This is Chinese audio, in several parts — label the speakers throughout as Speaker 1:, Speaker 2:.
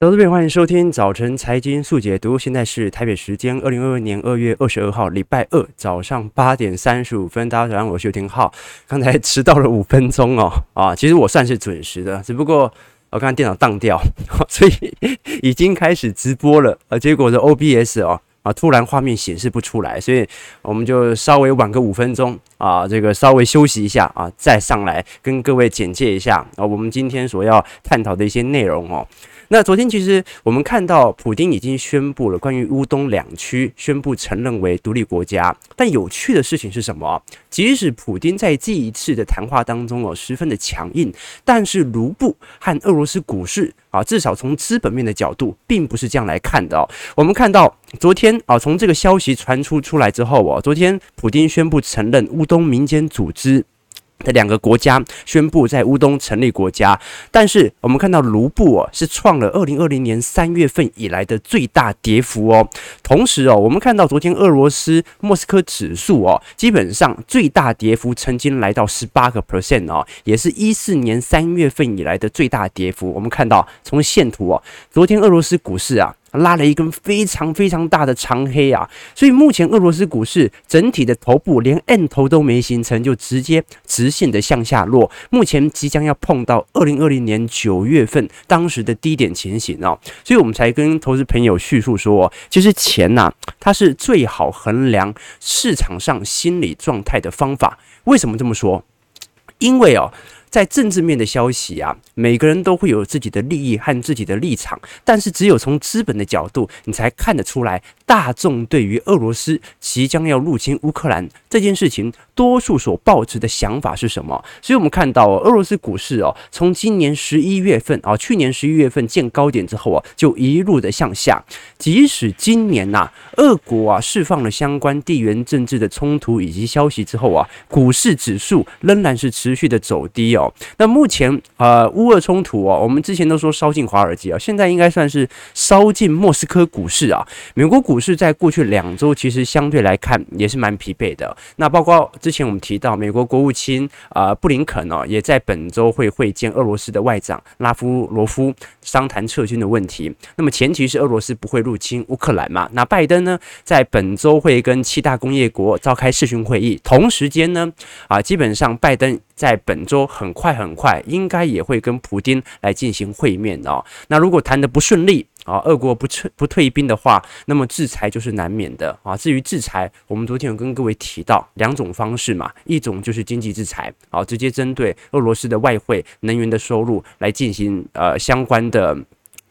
Speaker 1: 投资朋友，欢迎收听早晨财经速解读。现在是台北时间二零二二年二月二十二号礼拜二早上八点三十五分。大家早上好，我是刘廷浩。刚才迟到了五分钟哦，啊，其实我算是准时的，只不过我刚才电脑当掉，所以已经开始直播了。啊，结果的 OBS 哦，啊，突然画面显示不出来，所以我们就稍微晚个五分钟啊，这个稍微休息一下啊，再上来跟各位简介一下啊，我们今天所要探讨的一些内容哦。那昨天其实我们看到，普丁已经宣布了关于乌东两区宣布承认为独立国家。但有趣的事情是什么？即使普丁在这一次的谈话当中哦，十分的强硬，但是卢布和俄罗斯股市啊，至少从资本面的角度，并不是这样来看的哦。我们看到昨天啊，从这个消息传出出来之后哦，昨天普丁宣布承认乌东民间组织。的两个国家宣布在乌东成立国家，但是我们看到卢布哦是创了二零二零年三月份以来的最大跌幅哦。同时哦，我们看到昨天俄罗斯莫斯科指数哦，基本上最大跌幅曾经来到十八个 percent 哦，也是一四年三月份以来的最大跌幅。我们看到从线图哦，昨天俄罗斯股市啊。拉了一根非常非常大的长黑啊，所以目前俄罗斯股市整体的头部连 N 头都没形成，就直接直线的向下落。目前即将要碰到二零二零年九月份当时的低点情形哦，所以我们才跟投资朋友叙述说，其实钱呐，它是最好衡量市场上心理状态的方法。为什么这么说？因为哦。在政治面的消息啊，每个人都会有自己的利益和自己的立场，但是只有从资本的角度，你才看得出来大众对于俄罗斯即将要入侵乌克兰这件事情，多数所抱持的想法是什么？所以我们看到俄罗斯股市哦，从今年十一月份啊，去年十一月份见高点之后啊，就一路的向下。即使今年呐，俄国啊释放了相关地缘政治的冲突以及消息之后啊，股市指数仍然是持续的走低。哦，那目前呃，乌俄冲突哦，我们之前都说烧进华尔街啊，现在应该算是烧进莫斯科股市啊。美国股市在过去两周其实相对来看也是蛮疲惫的。那包括之前我们提到，美国国务卿啊布林肯哦，也在本周会会见俄罗斯的外长拉夫罗夫，商谈撤军的问题。那么前提是俄罗斯不会入侵乌克兰嘛？那拜登呢，在本周会跟七大工业国召开视讯会议，同时间呢，啊，基本上拜登在本周很。快很快，应该也会跟普丁来进行会面哦。那如果谈得不顺利啊，俄国不撤不退兵的话，那么制裁就是难免的啊。至于制裁，我们昨天有跟各位提到两种方式嘛，一种就是经济制裁啊，直接针对俄罗斯的外汇、能源的收入来进行呃相关的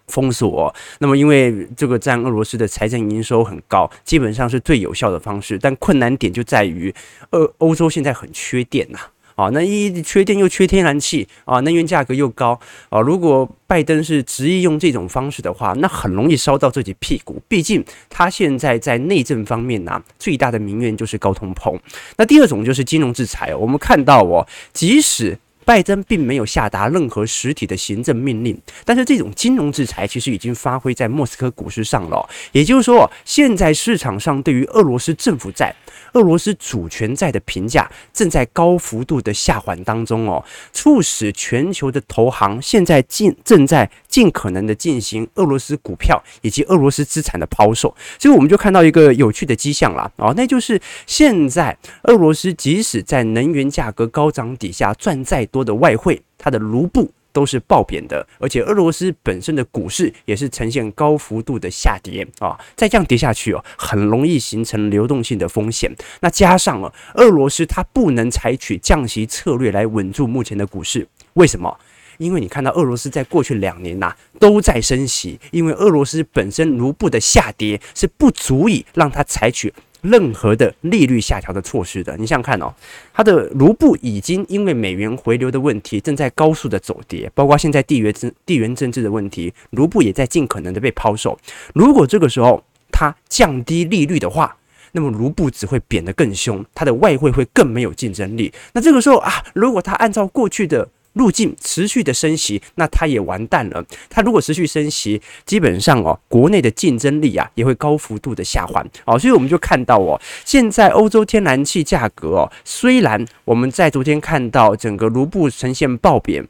Speaker 1: 封锁。那么因为这个占俄罗斯的财政营收很高，基本上是最有效的方式。但困难点就在于，呃欧洲现在很缺电呐。啊那一缺电又缺天然气啊，能源价格又高啊。如果拜登是执意用这种方式的话，那很容易烧到自己屁股。毕竟他现在在内政方面呢、最大的民怨就是高通膨。那第二种就是金融制裁。我们看到哦，即使拜登并没有下达任何实体的行政命令，但是这种金融制裁其实已经发挥在莫斯科股市上了。也就是说，现在市场上对于俄罗斯政府债。俄罗斯主权债的评价正在高幅度的下滑当中哦，促使全球的投行现在正正在尽可能的进行俄罗斯股票以及俄罗斯资产的抛售，所以我们就看到一个有趣的迹象啦，哦，那就是现在俄罗斯即使在能源价格高涨底下赚再多的外汇，它的卢布。都是爆贬的，而且俄罗斯本身的股市也是呈现高幅度的下跌啊，再这样跌下去哦，很容易形成流动性的风险。那加上了俄罗斯它不能采取降息策略来稳住目前的股市，为什么？因为你看到俄罗斯在过去两年呐、都在升息，因为俄罗斯本身卢布的下跌是不足以让它采取。任何的利率下调的措施的，你想想看哦，它的卢布已经因为美元回流的问题正在高速的走跌，包括现在地缘政地缘政治的问题，卢布也在尽可能的被抛售。如果这个时候它降低利率的话，那么卢布只会贬得更凶，它的外汇会更没有竞争力。那这个时候啊，如果它按照过去的路径持续的升息，那它也完蛋了。它如果持续升息，基本上哦，国内的竞争力啊也会高幅度的下滑哦。所以我们就看到哦，现在欧洲天然气价格哦，虽然我们在昨天看到整个卢布呈现爆贬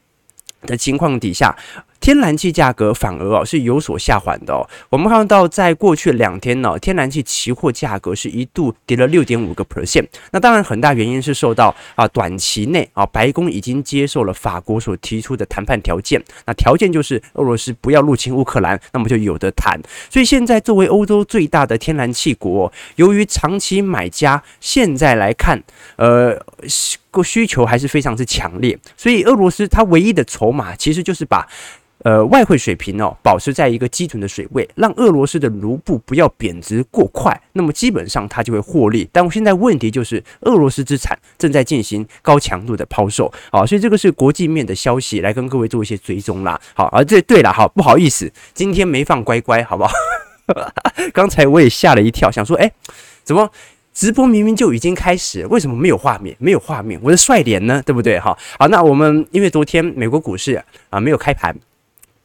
Speaker 1: 的情况底下，天然气价格反而哦是有所下滑的哦。我们看到在过去两天呢，天然气期货价格是一度跌了六点五个 percent。那当然很大原因是受到啊短期内啊白宫已经接受了法国所提出的谈判条件，那条件就是俄罗斯不要入侵乌克兰，那么就有的谈。所以现在作为欧洲最大的天然气国，由于长期买家现在来看，呃。需求还是非常之强烈，所以俄罗斯它唯一的筹码其实就是把呃外汇水平哦保持在一个基准的水位，让俄罗斯的卢布不要贬值过快，那么基本上它就会获利。但我现在问题就是俄罗斯资产正在进行高强度的抛售啊，所以这个是国际面的消息，来跟各位做一些追踪啦。好，而这对了，哈不好意思，今天没放乖乖，好不好？刚才我也吓了一跳，想说，哎，怎么？直播明明就已经开始，为什么没有画面？没有画面，我的帅脸呢？对不对？哈，好，那我们因为昨天美国股市啊没有开盘，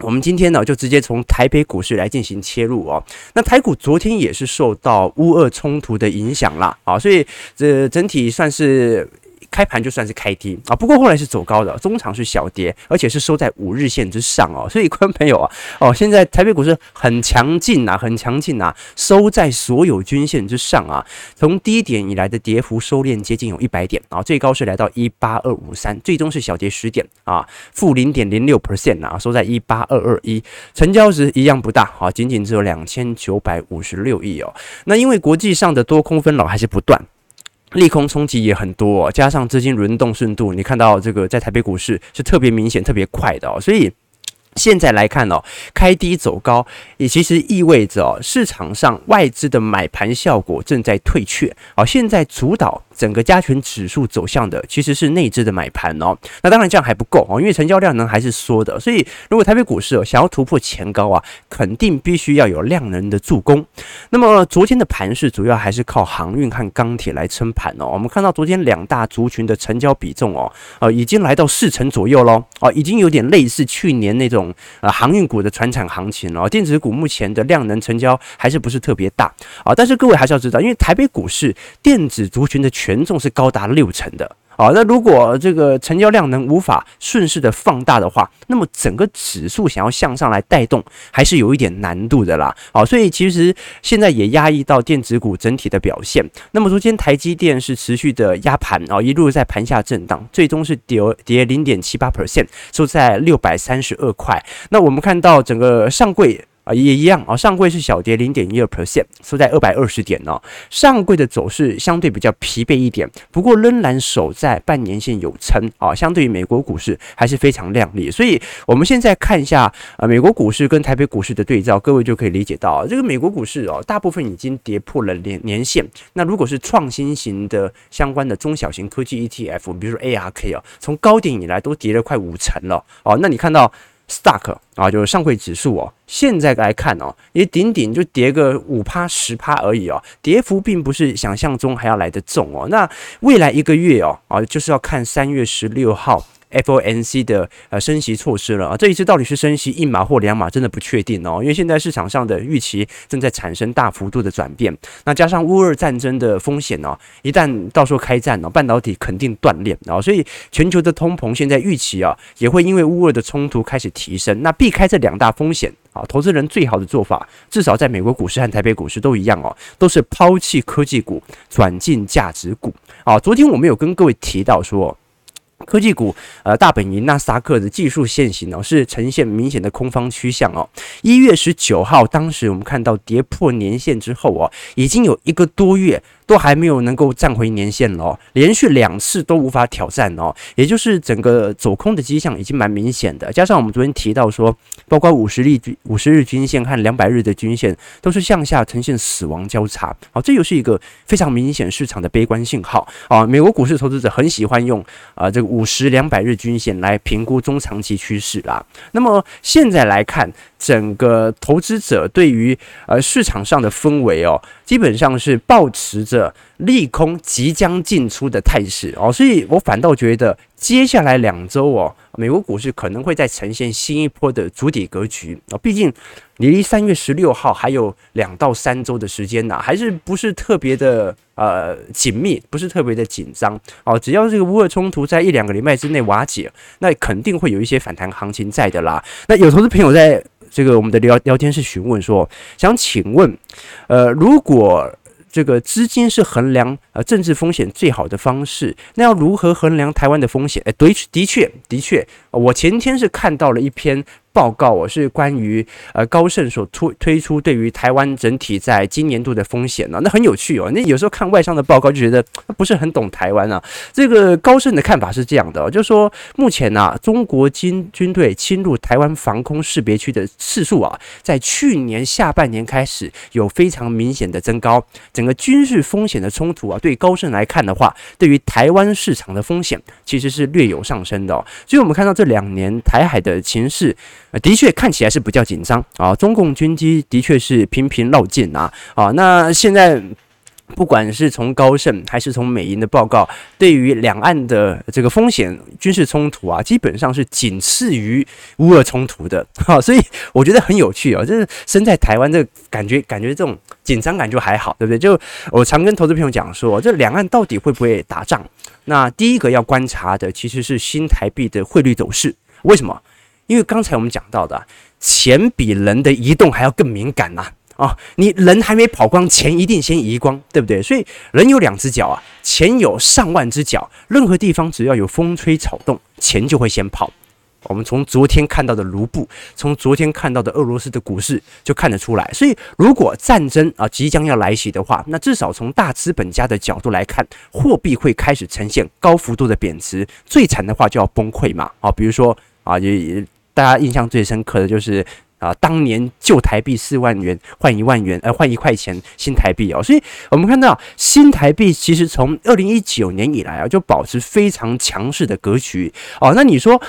Speaker 1: 我们今天呢就直接从台北股市来进行切入哦。那台股昨天也是受到乌俄冲突的影响啦，啊，所以这整体算是。开盘就算是开低啊，不过后来是走高的，中场是小跌，而且是收在五日线之上哦。所以，观朋友啊，哦，现在台北股市很强劲啊，很强劲啊，收在所有均线之上啊。从低点以来的跌幅收敛接近有一百点啊，最高是来到一八二五三，最终是小跌十点啊，负零点零六 percent 啊，收在一八二二一，成交值一样不大啊，仅仅只有两千九百五十六亿哦。那因为国际上的多空分老还是不断。利空冲击也很多，加上资金轮动速度，你看到这个在台北股市是特别明显、特别快的哦，所以。现在来看哦，开低走高，也其实意味着哦，市场上外资的买盘效果正在退却。好，现在主导整个加权指数走向的其实是内资的买盘哦。那当然这样还不够哦，因为成交量呢还是缩的。所以如果台北股市哦想要突破前高啊，肯定必须要有量能的助攻。那么昨天的盘势主要还是靠航运和钢铁来撑盘哦。我们看到昨天两大族群的成交比重哦，呃，已经来到四成左右喽。哦，已经有点类似去年那种。呃，航运股的传产行情哦，电子股目前的量能成交还是不是特别大啊？但是各位还是要知道，因为台北股市电子族群的权重是高达六成的。好，那如果这个成交量能无法顺势的放大的话，那么整个指数想要向上来带动，还是有一点难度的啦。好，所以其实现在也压抑到电子股整体的表现。那么昨天台积电是持续的压盘啊，一路在盘下震荡，最终是跌跌零点七八 percent，收在六百三十二块。那我们看到整个上柜。啊，也一样啊，上柜是小跌零点一二 percent，收在二百二十点哦。上柜的走势相对比较疲惫一点，不过仍然守在半年线有撑啊。相对于美国股市还是非常亮丽，所以我们现在看一下啊，美国股市跟台北股市的对照，各位就可以理解到，这个美国股市哦，大部分已经跌破了年年线。那如果是创新型的相关的中小型科技 ETF，比如说 ARK 哦，从高点以来都跌了快五成了哦。那你看到？Stock 啊，就是上会指数哦，现在来看哦，也顶顶就跌个五趴十趴而已哦，跌幅并不是想象中还要来得重哦。那未来一个月哦，啊，就是要看三月十六号。FOMC 的呃升息措施了啊，这一次到底是升息一码或两码，真的不确定哦。因为现在市场上的预期正在产生大幅度的转变，那加上乌俄战争的风险哦，一旦到时候开战哦，半导体肯定断裂啊，所以全球的通膨现在预期啊，也会因为乌俄的冲突开始提升。那避开这两大风险啊，投资人最好的做法，至少在美国股市和台北股市都一样哦，都是抛弃科技股，转进价值股啊。昨天我们有跟各位提到说。科技股，呃，大本营纳斯达克的技术线型哦，是呈现明显的空方趋向哦。一月十九号，当时我们看到跌破年线之后哦，已经有一个多月。都还没有能够站回年线哦，连续两次都无法挑战哦，也就是整个走空的迹象已经蛮明显的。加上我们昨天提到说，包括五十日均五十日均线和两百日的均线都是向下呈现死亡交叉，好，这又是一个非常明显市场的悲观信号啊。美国股市投资者很喜欢用啊这个五十两百日均线来评估中长期趋势啦。那么现在来看，整个投资者对于呃市场上的氛围哦，基本上是抱持。着利空即将进出的态势哦，所以我反倒觉得接下来两周哦，美国股市可能会再呈现新一波的筑底格局啊，毕竟离三月十六号还有两到三周的时间呢，还是不是特别的呃紧密，不是特别的紧张哦。只要这个乌俄冲突在一两个礼拜之内瓦解，那肯定会有一些反弹行情在的啦。那有投资朋友在这个我们的聊聊天室询问说，想请问，呃，如果这个资金是衡量呃政治风险最好的方式，那要如何衡量台湾的风险？诶，对，的确，的确，我前天是看到了一篇。报告我是关于呃高盛所推推出对于台湾整体在今年度的风险呢，那很有趣哦。那有时候看外商的报告就觉得不是很懂台湾啊。这个高盛的看法是这样的，就是说目前啊，中国军军队侵入台湾防空识别区的次数啊，在去年下半年开始有非常明显的增高。整个军事风险的冲突啊，对高盛来看的话，对于台湾市场的风险其实是略有上升的。所以我们看到这两年台海的情势。的确看起来是比较紧张啊，中共军机的确是频频绕境啊啊，那现在不管是从高盛还是从美银的报告，对于两岸的这个风险军事冲突啊，基本上是仅次于乌俄冲突的哈，所以我觉得很有趣啊，就是身在台湾这感觉，感觉这种紧张感就还好，对不对？就我常跟投资朋友讲说，这两岸到底会不会打仗？那第一个要观察的其实是新台币的汇率走势，为什么？因为刚才我们讲到的，钱比人的移动还要更敏感呐、啊！你人还没跑光，钱一定先移光，对不对？所以人有两只脚啊，钱有上万只脚，任何地方只要有风吹草动，钱就会先跑。我们从昨天看到的卢布，从昨天看到的俄罗斯的股市就看得出来。所以，如果战争啊即将要来袭的话，那至少从大资本家的角度来看，货币会开始呈现高幅度的贬值，最惨的话就要崩溃嘛！啊，比如说啊，也。大家印象最深刻的就是啊，当年旧台币四万元换一万元，呃，换一块钱新台币哦，所以我们看到新台币其实从二零一九年以来啊，就保持非常强势的格局哦。那你说，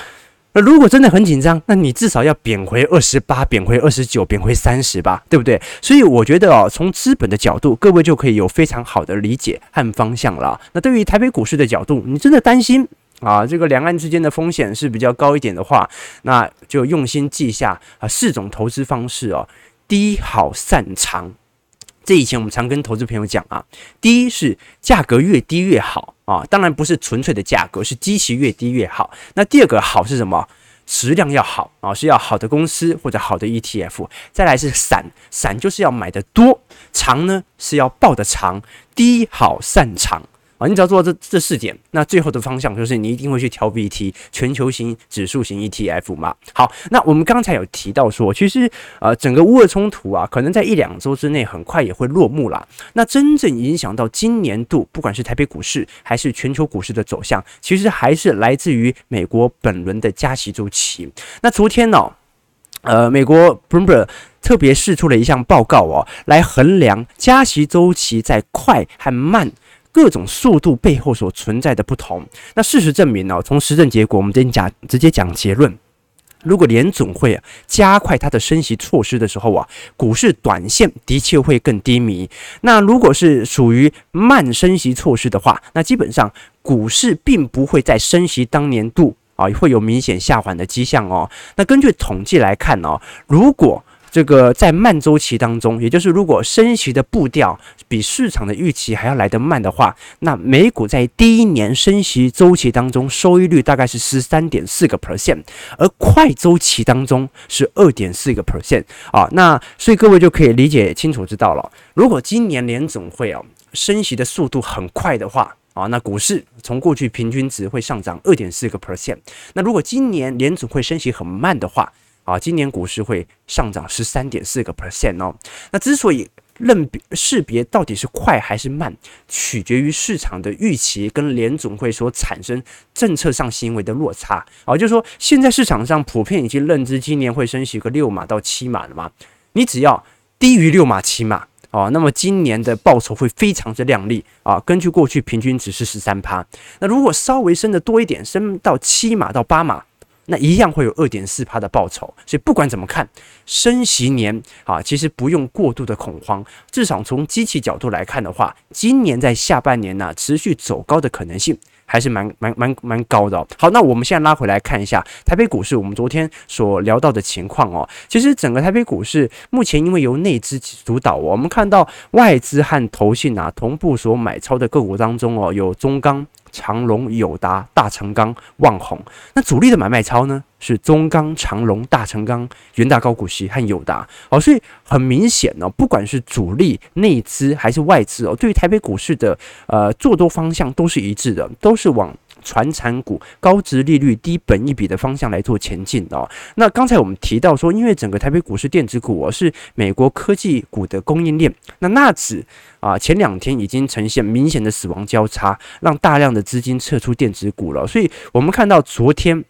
Speaker 1: 如果真的很紧张，那你至少要贬回二十八，贬回二十九，贬回三十吧，对不对？所以我觉得哦，从资本的角度，各位就可以有非常好的理解和方向了。那对于台北股市的角度，你真的担心？啊，这个两岸之间的风险是比较高一点的话，那就用心记下啊四种投资方式哦。低好散长，这以前我们常跟投资朋友讲啊，第一是价格越低越好啊，当然不是纯粹的价格，是基期越低越好。那第二个好是什么？质量要好啊，是要好的公司或者好的 ETF。再来是散，散就是要买的多，长呢是要抱的长，低好散长。啊，你只要做到这这四点，那最后的方向就是你一定会去挑 VT 全球型指数型 ETF 嘛。好，那我们刚才有提到说，其实呃整个乌俄冲突啊，可能在一两周之内很快也会落幕啦。那真正影响到今年度，不管是台北股市还是全球股市的走向，其实还是来自于美国本轮的加息周期。那昨天呢，呃，美国 Bloomberg 特别释出了一项报告哦，来衡量加息周期在快和慢。各种速度背后所存在的不同，那事实证明呢，从实证结果，我们直接讲直接讲结论。如果联总会加快它的升息措施的时候啊，股市短线的确会更低迷。那如果是属于慢升息措施的话，那基本上股市并不会在升息当年度啊会有明显下缓的迹象哦。那根据统计来看哦，如果这个在慢周期当中，也就是如果升息的步调比市场的预期还要来得慢的话，那美股在第一年升息周期当中收益率大概是十三点四个 percent，而快周期当中是二点四个 percent 啊。那所以各位就可以理解清楚知道了，如果今年联总会啊升息的速度很快的话啊，那股市从过去平均值会上涨二点四个 percent。那如果今年联总会升息很慢的话，啊，今年股市会上涨十三点四个 percent 哦。那之所以认别识别到底是快还是慢，取决于市场的预期跟联总会所产生政策上行为的落差。啊，就是说现在市场上普遍已经认知今年会升息个六码到七码了嘛。你只要低于六码七码哦，那么今年的报酬会非常之亮丽啊。根据过去平均值是十三趴。那如果稍微升得多一点，升到七码到八码。那一样会有二点四趴的报酬。所以不管怎么看，升息年啊，其实不用过度的恐慌。至少从机器角度来看的话，今年在下半年呢、持续走高的可能性。还是蛮蛮蛮蛮高的。好，那我们现在拉回来看一下台北股市，我们昨天所聊到的情况哦。其实整个台北股市目前因为由内资主导，我们看到外资和投信啊同步所买超的个股当中哦，有中钢。长隆、友达、大成钢、旺宏，那主力的买卖超呢？是中钢、长荣、大成钢、元大高股息和友达。哦，所以很明显呢，不管是主力、内资还是外资哦，对于台北股市的呃做多方向都是一致的，都是往。传产股高值利率、低本一比的方向来做前进的哦。那刚才我们提到说，因为整个台北股市电子股哦是美国科技股的供应链，那纳指啊前两天已经呈现明显的死亡交叉，让大量的资金撤出电子股了。所以我们看到昨天。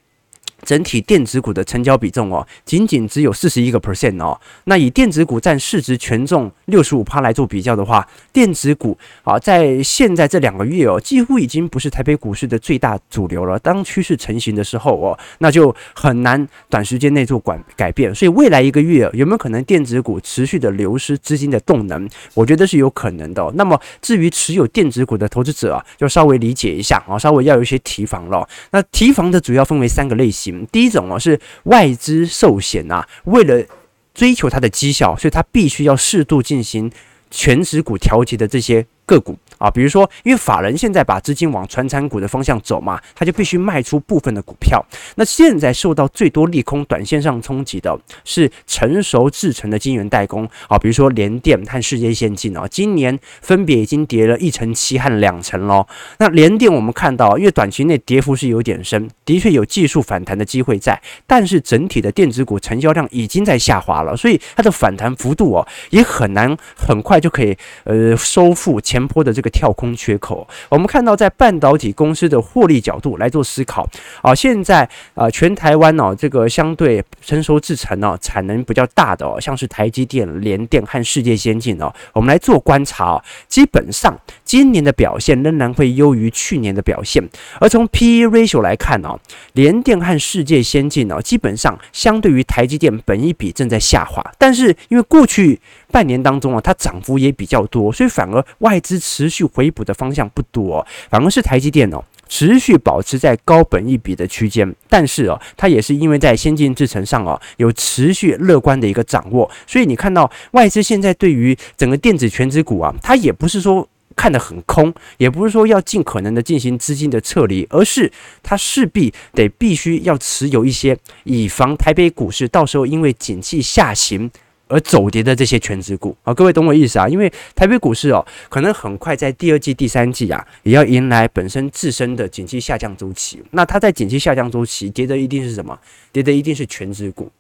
Speaker 1: 整体电子股的成交比重哦，仅仅只有四十一个 percent 哦。那以电子股占市值权重六十五趴来做比较的话，电子股啊，在现在这两个月哦，几乎已经不是台北股市的最大主流了。当趋势成型的时候哦，那就很难短时间内做管改变。所以未来一个月有没有可能电子股持续的流失资金的动能？我觉得是有可能的。那么至于持有电子股的投资者啊，就稍微理解一下啊，稍微要有一些提防了。那提防的主要分为三个类型。第一种哦，是外资寿险啊，为了追求它的绩效，所以它必须要适度进行全值股调节的这些。个股啊，比如说，因为法人现在把资金往传产股的方向走嘛，他就必须卖出部分的股票。那现在受到最多利空、短线上冲击的是成熟制成的晶圆代工啊，比如说联电和世界先进哦，今年分别已经跌了一成七和两成喽。那联电我们看到，因为短期内跌幅是有点深，的确有技术反弹的机会在，但是整体的电子股成交量已经在下滑了，所以它的反弹幅度哦，也很难很快就可以呃收复。前坡的这个跳空缺口，我们看到在半导体公司的获利角度来做思考。啊，现在啊全台湾哦，这个相对成熟制程哦，产能比较大的哦，像是台积电、联电和世界先进哦，我们来做观察，基本上今年的表现仍然会优于去年的表现，而从 PE ratio 来看哦，联电和世界先进哦，基本上相对于台积电本益比正在下滑，但是因为过去半年当中啊，它涨幅也比较多，所以反而外资持续回补的方向不多，反而是台积电哦，持续保持在高本益比的区间，但是哦，它也是因为在先进制程上哦，有持续乐观的一个掌握，所以你看到外资现在对于整个电子权值股啊，它也不是说看得很空，也不是说要尽可能的进行资金的撤离，而是它势必得必须要持有一些，以防台北股市到时候因为景气下行。而走跌的这些权值股啊，各位懂我意思啊？因为台北股市哦，可能很快在第二季、第三季啊，也要迎来本身自身的景气下降周期。那它在景气下降周期跌的一定是什么？跌的一定是权值股。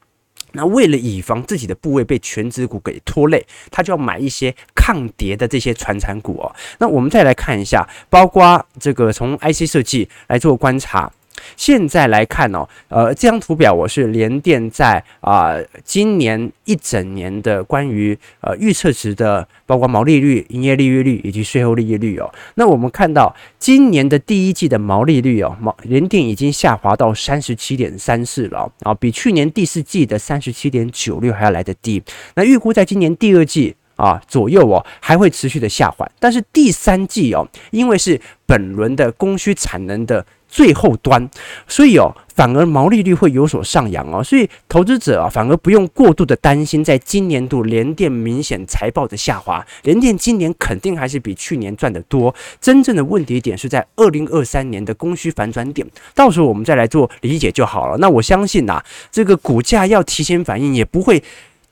Speaker 1: 那为了以防自己的部位被全值股给拖累，他就要买一些抗跌的这些传产股哦。那我们再来看一下，包括这个从 IC 设计来做观察。现在来看哦，呃，这张图表我是联电在啊、今年一整年的关于呃预测值的，包括毛利率、营业利润率以及税后利益率哦。那我们看到今年的第一季的毛利率哦，毛联电已经下滑到三十七点三四了啊，比去年第四季的三十七点九六还要来得低。那预估在今年第二季啊左右哦，还会持续的下滑，但是第三季哦，因为是本轮的供需产能的。最后端，所以哦，反而毛利率会有所上扬哦，所以投资者啊，反而不用过度的担心，在今年度联电明显财报的下滑，联电今年肯定还是比去年赚得多。真正的问题点是在二零二三年的供需反转点，到时候我们再来做理解就好了。那我相信呐、啊，这个股价要提前反应，也不会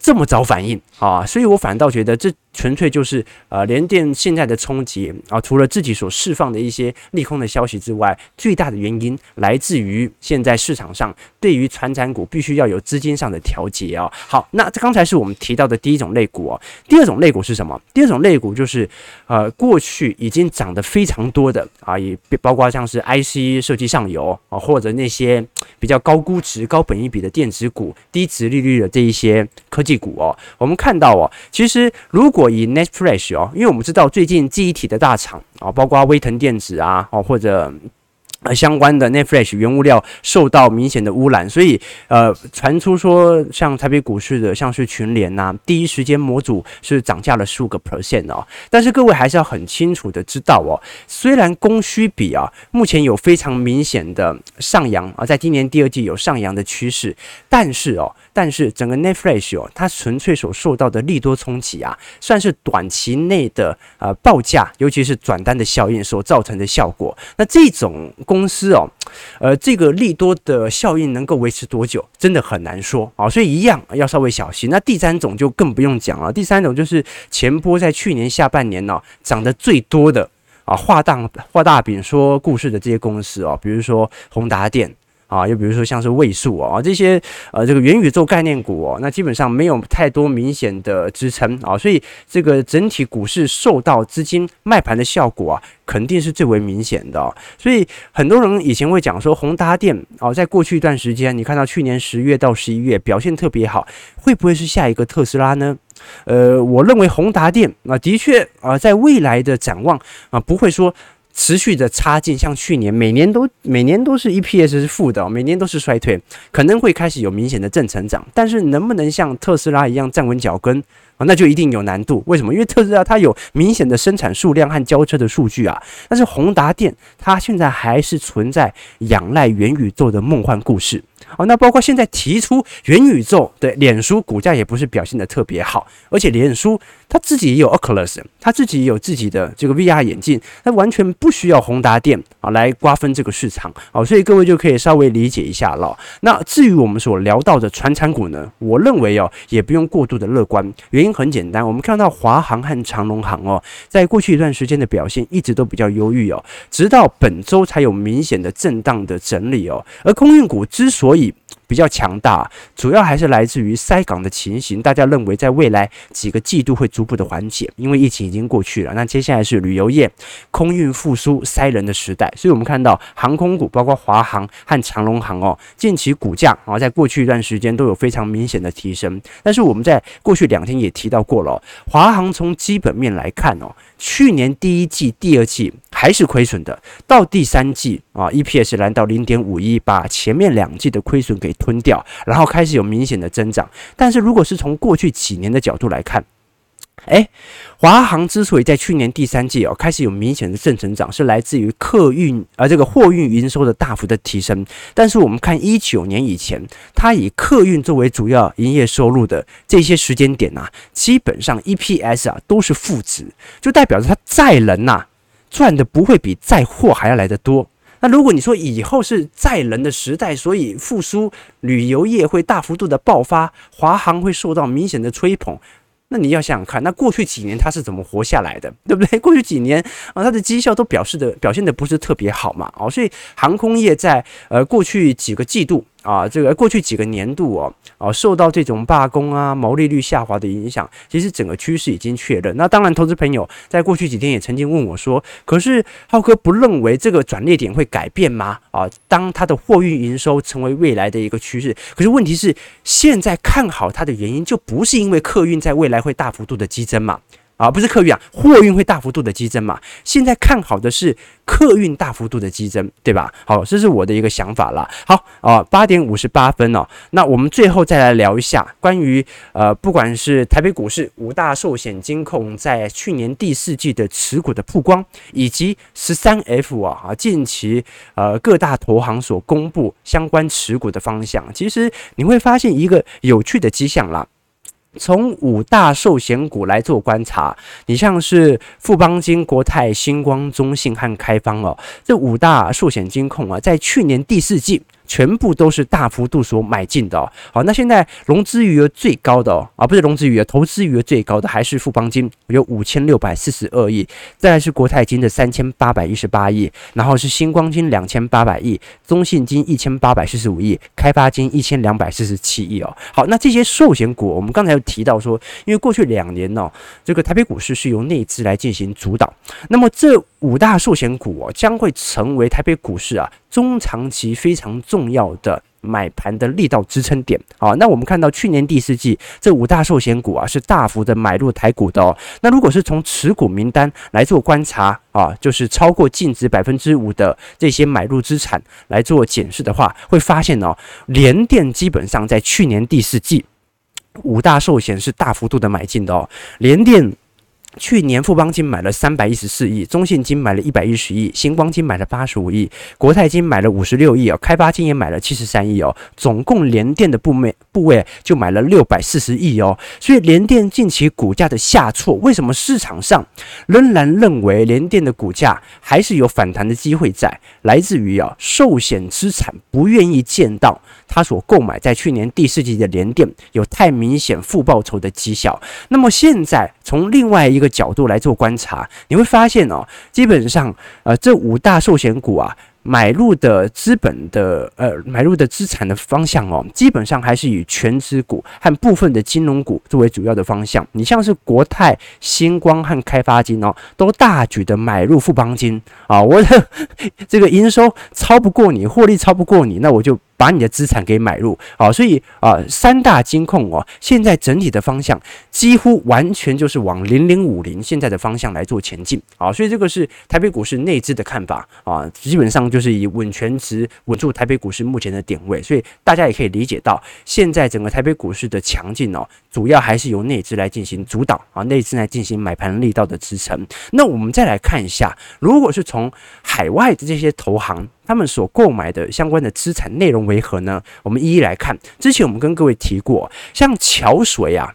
Speaker 1: 这么早反应。啊，所以我反倒觉得这。纯粹就是呃联电现在的冲击啊，除了自己所释放的一些利空的消息之外，最大的原因来自于现在市场上对于传产股必须要有资金上的调节啊。好，那这刚才是我们提到的第一种类股哦，第二种类股是什么？第二种类股就是呃过去已经涨得非常多的啊，也包括像是 IC 设计上游啊，或者那些比较高估值、高本益比的电子股、低值利率的这一些科技股哦。我们看看到哦，其实如果以 Net Flash 哦，因为我们知道最近记忆体的大厂啊，包括威腾电子啊，哦或者呃，相关的 Net Flash 原物料受到明显的污染，所以呃，传出说像台北股市的，像是群联呐、啊，第一时间模组是涨价了十五个 percent 哦。但是各位还是要很清楚的知道哦，虽然供需比啊，目前有非常明显的上扬啊，在今年第二季有上扬的趋势，但是哦，但是整个 Netflix 哦，它纯粹所受到的利多冲击啊，算是短期内的呃报价，尤其是转单的效应所造成的效果。那这种。公司哦，呃，这个利多的效应能够维持多久，真的很难说啊，所以一样要稍微小心。那第三种就更不用讲了，第三种就是前波在去年下半年呢、哦、涨得最多的啊，画大画大饼说故事的这些公司哦，比如说宏达电。啊，又比如说像是位数啊，这些呃这个元宇宙概念股哦，那基本上没有太多明显的支撑啊，所以这个整体股市受到资金卖盘的效果啊，肯定是最为明显的。所以很多人以前会讲说宏达电啊，在过去一段时间，你看到去年十月到十一月表现特别好，会不会是下一个特斯拉呢？呃，我认为宏达电啊，的确啊，在未来的展望啊，不会说。持续的差劲，像去年每年都每年都是 EPS 是负的，每年都是衰退，可能会开始有明显的正成长，但是能不能像特斯拉一样站稳脚跟那就一定有难度。为什么？因为特斯拉它有明显的生产数量和交车的数据啊，但是宏达电它现在还是存在仰赖元宇宙的梦幻故事。哦，那包括现在提出元宇宙的脸书股价也不是表现的特别好，而且脸书它自己也有 Oculus，它自己也有自己的这个 VR 眼镜，它完全不需要宏达电啊来瓜分这个市场啊，所以各位就可以稍微理解一下了。那至于我们所聊到的传产股呢，我认为哦也不用过度的乐观，原因很简单，我们看到华航和长龙航哦，在过去一段时间的表现一直都比较忧郁哦，直到本周才有明显的震荡的整理哦，而空运股之所以比较强大，主要还是来自于塞港的情形。大家认为在未来几个季度会逐步的缓解，因为疫情已经过去了。那接下来是旅游业空运复苏塞人的时代，所以我们看到航空股，包括华航和长荣航哦，近期股价啊，在过去一段时间都有非常明显的提升。但是我们在过去两天也提到过了，华航从基本面来看哦，去年第一季、第二季还是亏损的，到第三季啊，EPS 来到零点五一，把前面两季的亏损给吞掉，然后开始有明显的增长。但是如果是从过去几年的角度来看，诶，华航之所以在去年第三季哦开始有明显的正成长，是来自于客运啊这个货运营收的大幅的提升。但是我们看一九年以前，它以客运作为主要营业收入的这些时间点啊，基本上 EPS 啊都是负值，就代表着它载人呐、啊、赚的不会比载货还要来得多。那如果你说以后是载人的时代，所以复苏旅游业会大幅度的爆发，华航会受到明显的吹捧。那你要想想看，那过去几年它是怎么活下来的，对不对？过去几年啊，它的绩效都表示的表现的不是特别好嘛，哦，所以航空业在呃过去几个季度。啊，这个过去几个年度哦，啊，受到这种罢工啊、毛利率下滑的影响，其实整个趋势已经确认。那当然，投资朋友在过去几天也曾经问我说：“可是浩哥不认为这个转捩点会改变吗？”啊，当它的货运营收成为未来的一个趋势，可是问题是，现在看好它的原因就不是因为客运在未来会大幅度的激增嘛？啊，不是客运啊，货运会大幅度的激增嘛？现在看好的是客运大幅度的激增，对吧？好，这是我的一个想法啦。好啊，八点五十八分哦，那我们最后再来聊一下关于呃，不管是台北股市五大寿险金控在去年第四季的持股的曝光，以及十三 F 啊啊近期呃各大投行所公布相关持股的方向，其实你会发现一个有趣的迹象啦。从五大寿险股来做观察，你像是富邦金、国泰、星光、中信和开方哦，这五大寿险金控啊，在去年第四季。全部都是大幅度所买进的。好，那现在融资余额最高的哦，啊，不是融资余额，投资余额最高的还是富邦金，有五千六百四十二亿，再来是国泰金的三千八百一十八亿，然后是星光金两千八百亿，中信金一千八百四十五亿，开发金一千两百四十七亿哦。好，那这些寿险股，我们刚才有提到说，因为过去两年哦，这个台北股市是由内资来进行主导，那么这五大寿险股哦，将会成为台北股市啊中长期非常重要的买盘的力道支撑点。好，那我们看到去年第四季这五大寿险股啊是大幅的买入台股的哦。那如果是从持股名单来做观察啊，就是超过净值百分之五的这些买入资产来做检视的话，会发现哦，联电基本上在去年第四季五大寿险是大幅度的买进的哦，联电。去年富邦金买了三百一十四亿，中信金买了一百一十亿，新光金买了八十五亿，国泰金买了五十六亿哦，开发金也买了七十三亿哦，总共联电的部位部位就买了六百四十亿哦，所以联电近期股价的下挫，为什么市场上仍然认为联电的股价还是有反弹的机会在？来自于啊寿险资产不愿意见到他所购买在去年第四季的联电有太明显负报酬的绩效，那么现在从另外一个个角度来做观察，你会发现哦，基本上，呃，这五大寿险股啊，买入的资本的，呃，买入的资产的方向哦，基本上还是以全资股和部分的金融股作为主要的方向。你像是国泰、新光和开发金哦，都大举的买入富邦金啊，我的 这个营收超不过你，获利超不过你，那我就。把你的资产给买入，好，所以啊，三大金控哦，现在整体的方向几乎完全就是往零零五零现在的方向来做前进，好，所以这个是台北股市内资的看法啊，基本上就是以稳权值稳住台北股市目前的点位，所以大家也可以理解到，现在整个台北股市的强劲哦，主要还是由内资来进行主导啊，内资来进行买盘力道的支撑。那我们再来看一下，如果是从海外的这些投行。他们所购买的相关的资产内容为何呢？我们一一来看。之前我们跟各位提过，像桥水啊，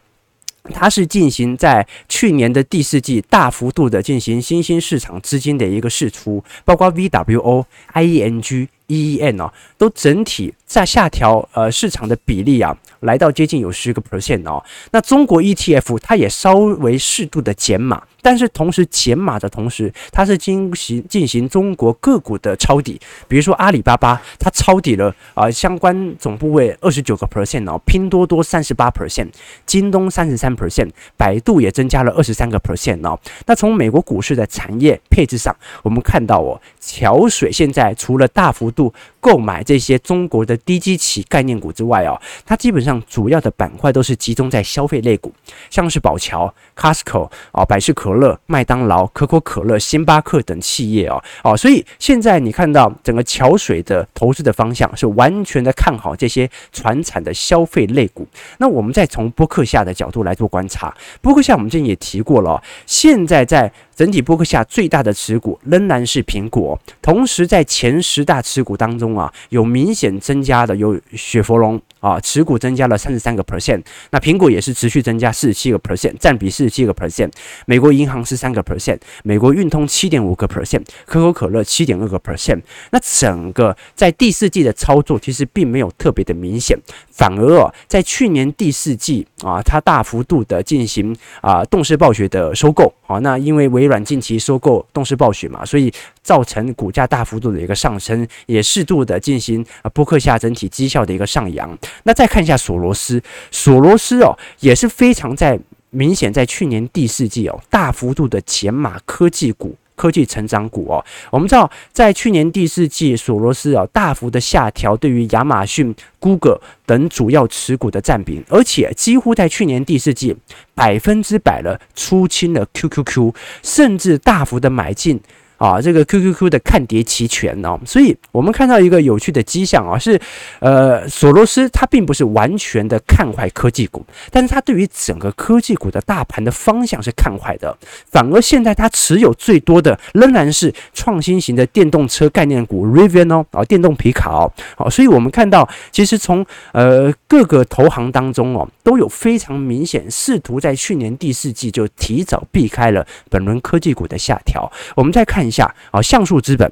Speaker 1: 它是进行在去年的第四季大幅度的进行新兴市场资金的一个释出，包括 VWO、IENG、EEN 哦，都整体在下调呃市场的比例啊，来到接近有十个 percent 哦。那中国 ETF 它也稍微适度的减码。但是同时减码的同时，它是进行进行中国个股的抄底，比如说阿里巴巴，它抄底了啊、相关总部位二十九个 percent 哦，拼多多三十八 percent，京东三十三 percent，百度也增加了二十三个 percent 哦。那从美国股市的产业配置上，我们看到哦，桥水现在除了大幅度购买这些中国的低基企概念股之外哦，它基本上主要的板块都是集中在消费类股，像是宝桥、Costco 啊、百事可乐。麦当劳、可口可乐、星巴克等企业哦哦，所以现在你看到整个桥水的投资的方向是完全的看好这些传产的消费类股。那我们再从波克夏的角度来做观察，波克夏我们之前也提过了，现在在。整体波克夏最大的持股仍然是苹果，同时在前十大持股当中啊，有明显增加的有雪佛龙啊，持股增加了三十三个 percent，那苹果也是持续增加四十七个 percent，占比四十七个 percent，美国银行是三个 percent，美国运通七点五个 percent，可口可乐七点二个 percent，那整个在第四季的操作其实并没有特别的明显，反而啊，在去年第四季啊，它大幅度的进行啊动视暴雪的收购，啊，那因为微软近期收购动视暴雪嘛，所以造成股价大幅度的一个上升，也适度的进行啊波克夏整体绩效的一个上扬。那再看一下索罗斯，索罗斯哦也是非常在明显在去年第四季哦大幅度的减码科技股。科技成长股哦，我们知道在去年第四季，索罗斯啊大幅的下调对于亚马逊、Google 等主要持股的占比，而且几乎在去年第四季百分之百的出清了 QQQ，甚至大幅的买进。啊，这个 QQQ 的看跌期权、哦，所以我们看到一个有趣的迹象啊，是呃，索罗斯他并不是完全的看坏科技股，但是他对于整个科技股的大盘的方向是看坏的，反而现在他持有最多的仍然是创新型的电动车概念股 Rivian 哦，啊，电动皮卡哦，好，所以我们看到其实从呃各个投行当中哦，都有非常明显试图在去年第四季就提早避开了本轮科技股的下调，我们再看。一下啊，像素资本。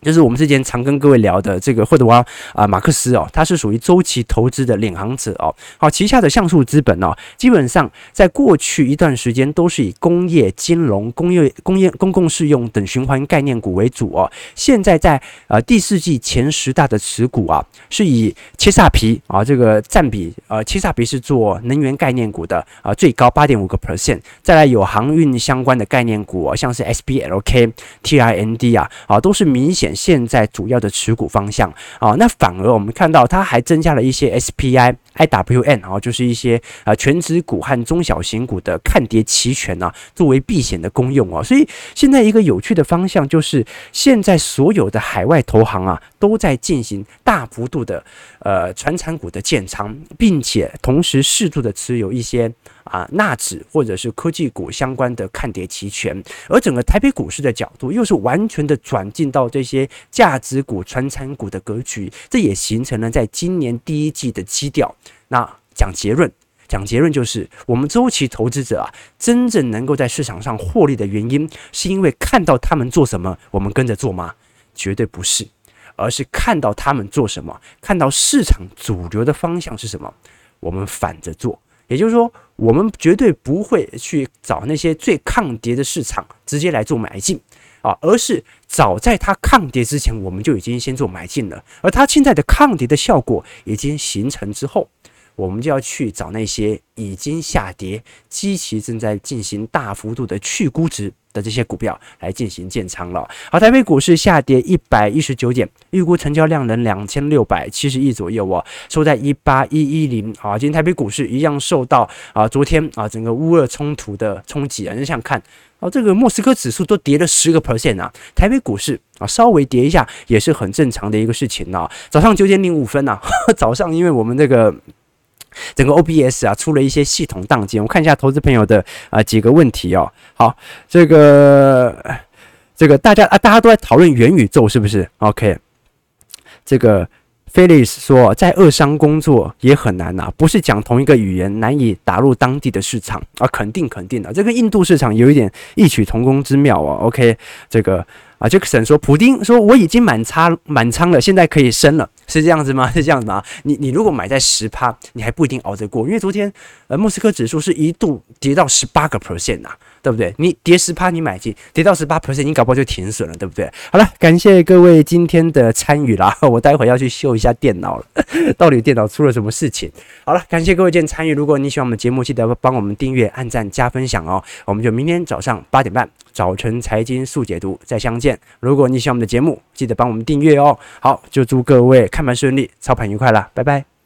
Speaker 1: 就是我们之前常跟各位聊的这个霍德沃啊，马克思哦，他是属于周期投资的领航者哦。好，旗下的橡树资本哦，基本上在过去一段时间都是以工业、金融、工业、工业、公共适用等循环概念股为主哦。现在在呃第四季前十大的持股啊，是以切萨皮啊这个占比呃，切萨皮是做能源概念股的啊，最高八点五个 percent。再来有航运相关的概念股哦，像是 SBLK、TIND 啊啊，都是明显。现在主要的持股方向啊。那反而我们看到它还增加了一些 S P I I W N 啊，就是一些啊全职股和中小型股的看跌期权啊，作为避险的功用啊。所以现在一个有趣的方向就是，现在所有的海外投行啊都在进行大幅度的呃传产股的建仓，并且同时适度的持有一些。啊，纳指或者是科技股相关的看跌期权，而整个台北股市的角度又是完全的转进到这些价值股、传产股的格局，这也形成了在今年第一季的基调。那讲结论，讲结论就是，我们周期投资者啊，真正能够在市场上获利的原因，是因为看到他们做什么，我们跟着做吗？绝对不是，而是看到他们做什么，看到市场主流的方向是什么，我们反着做。也就是说，我们绝对不会去找那些最抗跌的市场直接来做买进啊，而是早在它抗跌之前，我们就已经先做买进了。而它现在的抗跌的效果已经形成之后，我们就要去找那些已经下跌、基期正在进行大幅度的去估值的这些股票来进行建仓了。好，台北股市下跌一百一十九点，预估成交量能两千六百七十亿左右哦，收在一八一一零。啊，今天台北股市一样受到啊昨天啊整个乌俄冲突的冲击啊，你想看啊这个莫斯科指数都跌了十个 percent 啊，台北股市啊稍微跌一下也是很正常的一个事情啊。早上九点零五分呐，早上因为我们这个。整个 OBS 啊出了一些系统当机，我看一下投资朋友的啊几个问题哦。好，这个这个大家啊大家都在讨论元宇宙是不是？OK，这个 Felix 说在俄商工作也很难呐、啊，不是讲同一个语言难以打入当地的市场啊，肯定肯定的，这个印度市场有一点异曲同工之妙啊。OK，这个。啊，杰克森说，普丁说我已经满仓满仓了，现在可以升了，是这样子吗？是这样子吗？你你如果买在十趴，你还不一定熬得过，因为昨天呃莫斯科指数是一度跌到十八个 percent 呐。对不对？你跌十趴，你买进，跌到十八 percent，你搞不好就停损了，对不对？好了，感谢各位今天的参与啦，我待会要去修一下电脑了，到底电脑出了什么事情？好了，感谢各位今天参与。如果你喜欢我们节目，记得帮我们订阅、按赞、加分享哦。我们就明天早上八点半，早晨财经速解读再相见。如果你喜欢我们的节目，记得帮我们订阅哦。好，就祝各位看盘顺利，操盘愉快啦，拜拜。